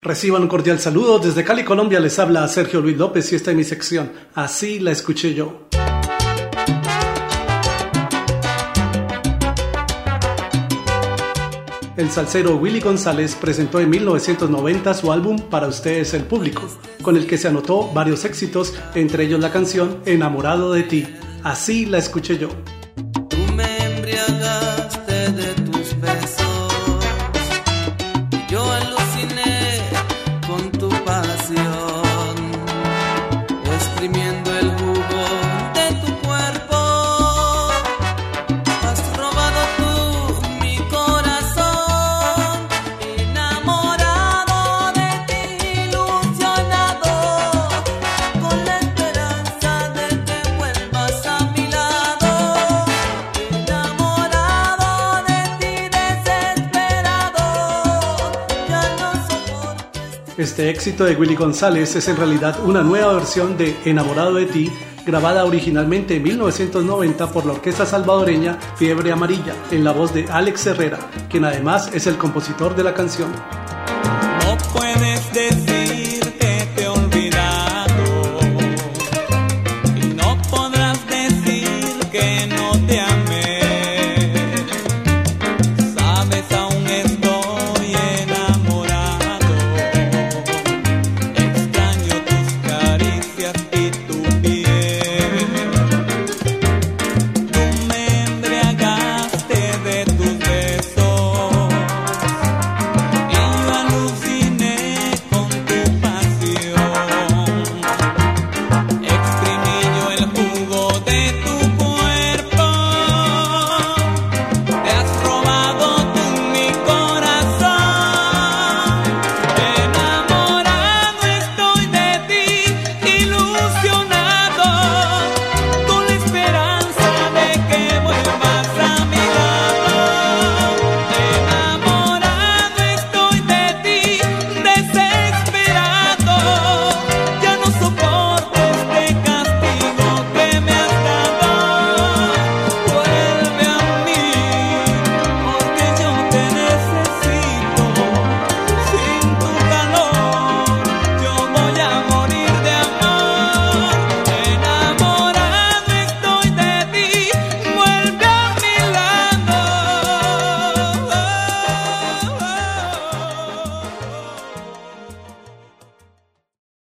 Reciban un cordial saludo. Desde Cali, Colombia, les habla Sergio Luis López y esta es mi sección. Así la escuché yo. El salsero Willy González presentó en 1990 su álbum Para ustedes el público, con el que se anotó varios éxitos, entre ellos la canción Enamorado de ti. Así la escuché yo. Este éxito de Willy González es en realidad una nueva versión de Enamorado de ti, grabada originalmente en 1990 por la orquesta salvadoreña Fiebre Amarilla, en la voz de Alex Herrera, quien además es el compositor de la canción. No puedes